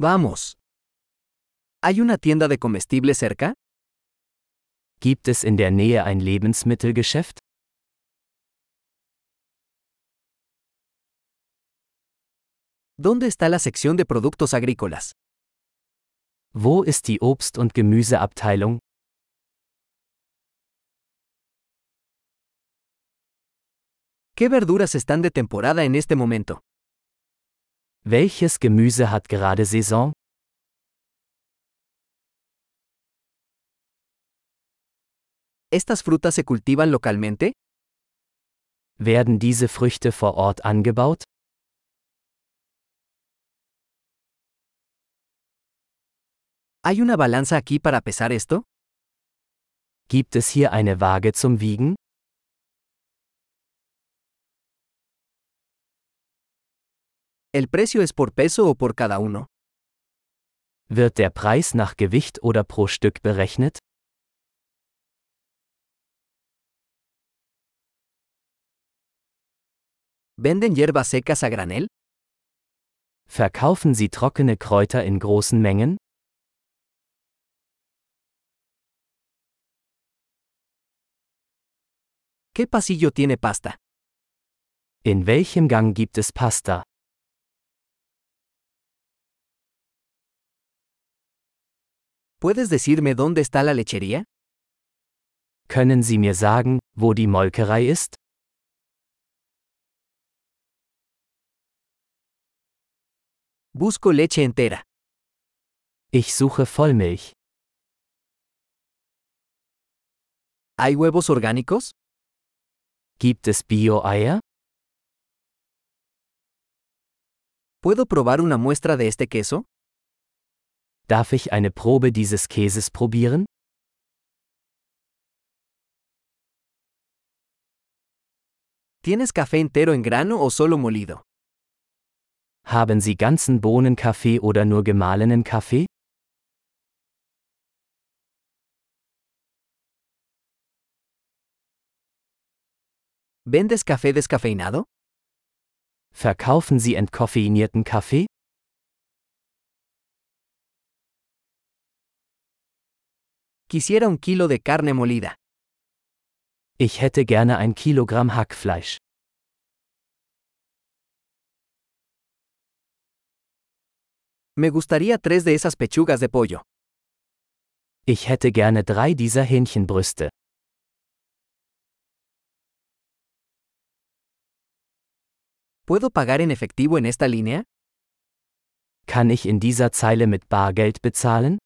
Vamos. ¿Hay una tienda de comestibles cerca? Gibt es in der Nähe ein Lebensmittelgeschäft? ¿Dónde está la sección de productos agrícolas? Wo ist die Obst- und Gemüseabteilung? ¿Qué verduras están de temporada en este momento? Welches Gemüse hat gerade Saison? ¿Estas frutas se cultivan localmente? Werden diese Früchte vor Ort angebaut? ¿Hay una balanza aquí para pesar esto? Gibt es hier eine Waage zum Wiegen? ¿El precio es por peso o por cada uno? Wird der Preis nach Gewicht oder pro Stück berechnet? ¿Venden hierbas secas a granel? Verkaufen Sie trockene Kräuter in großen Mengen? ¿Qué pasillo tiene pasta? In welchem Gang gibt es Pasta? ¿Puedes decirme dónde está la lechería? Können Sie mir sagen, wo die Molkerei ist? Busco leche entera. Ich suche Vollmilch. ¿Hay huevos orgánicos? Gibt es Bio-Eier? ¿Puedo probar una muestra de este queso? Darf ich eine Probe dieses Käses probieren? ¿Tienes café entero en grano o solo molido? Haben Sie ganzen Bohnenkaffee oder nur gemahlenen Kaffee? ¿Vendes café descafeinado? Verkaufen Sie entkoffeinierten Kaffee? Quisiera un kilo de carne molida. Ich hätte gerne ein Kilogramm Hackfleisch. Me gustaría tres de esas pechugas de pollo. Ich hätte gerne drei dieser Hähnchenbrüste. ¿Puedo pagar en efectivo en esta línea? Kann ich in dieser Zeile mit Bargeld bezahlen?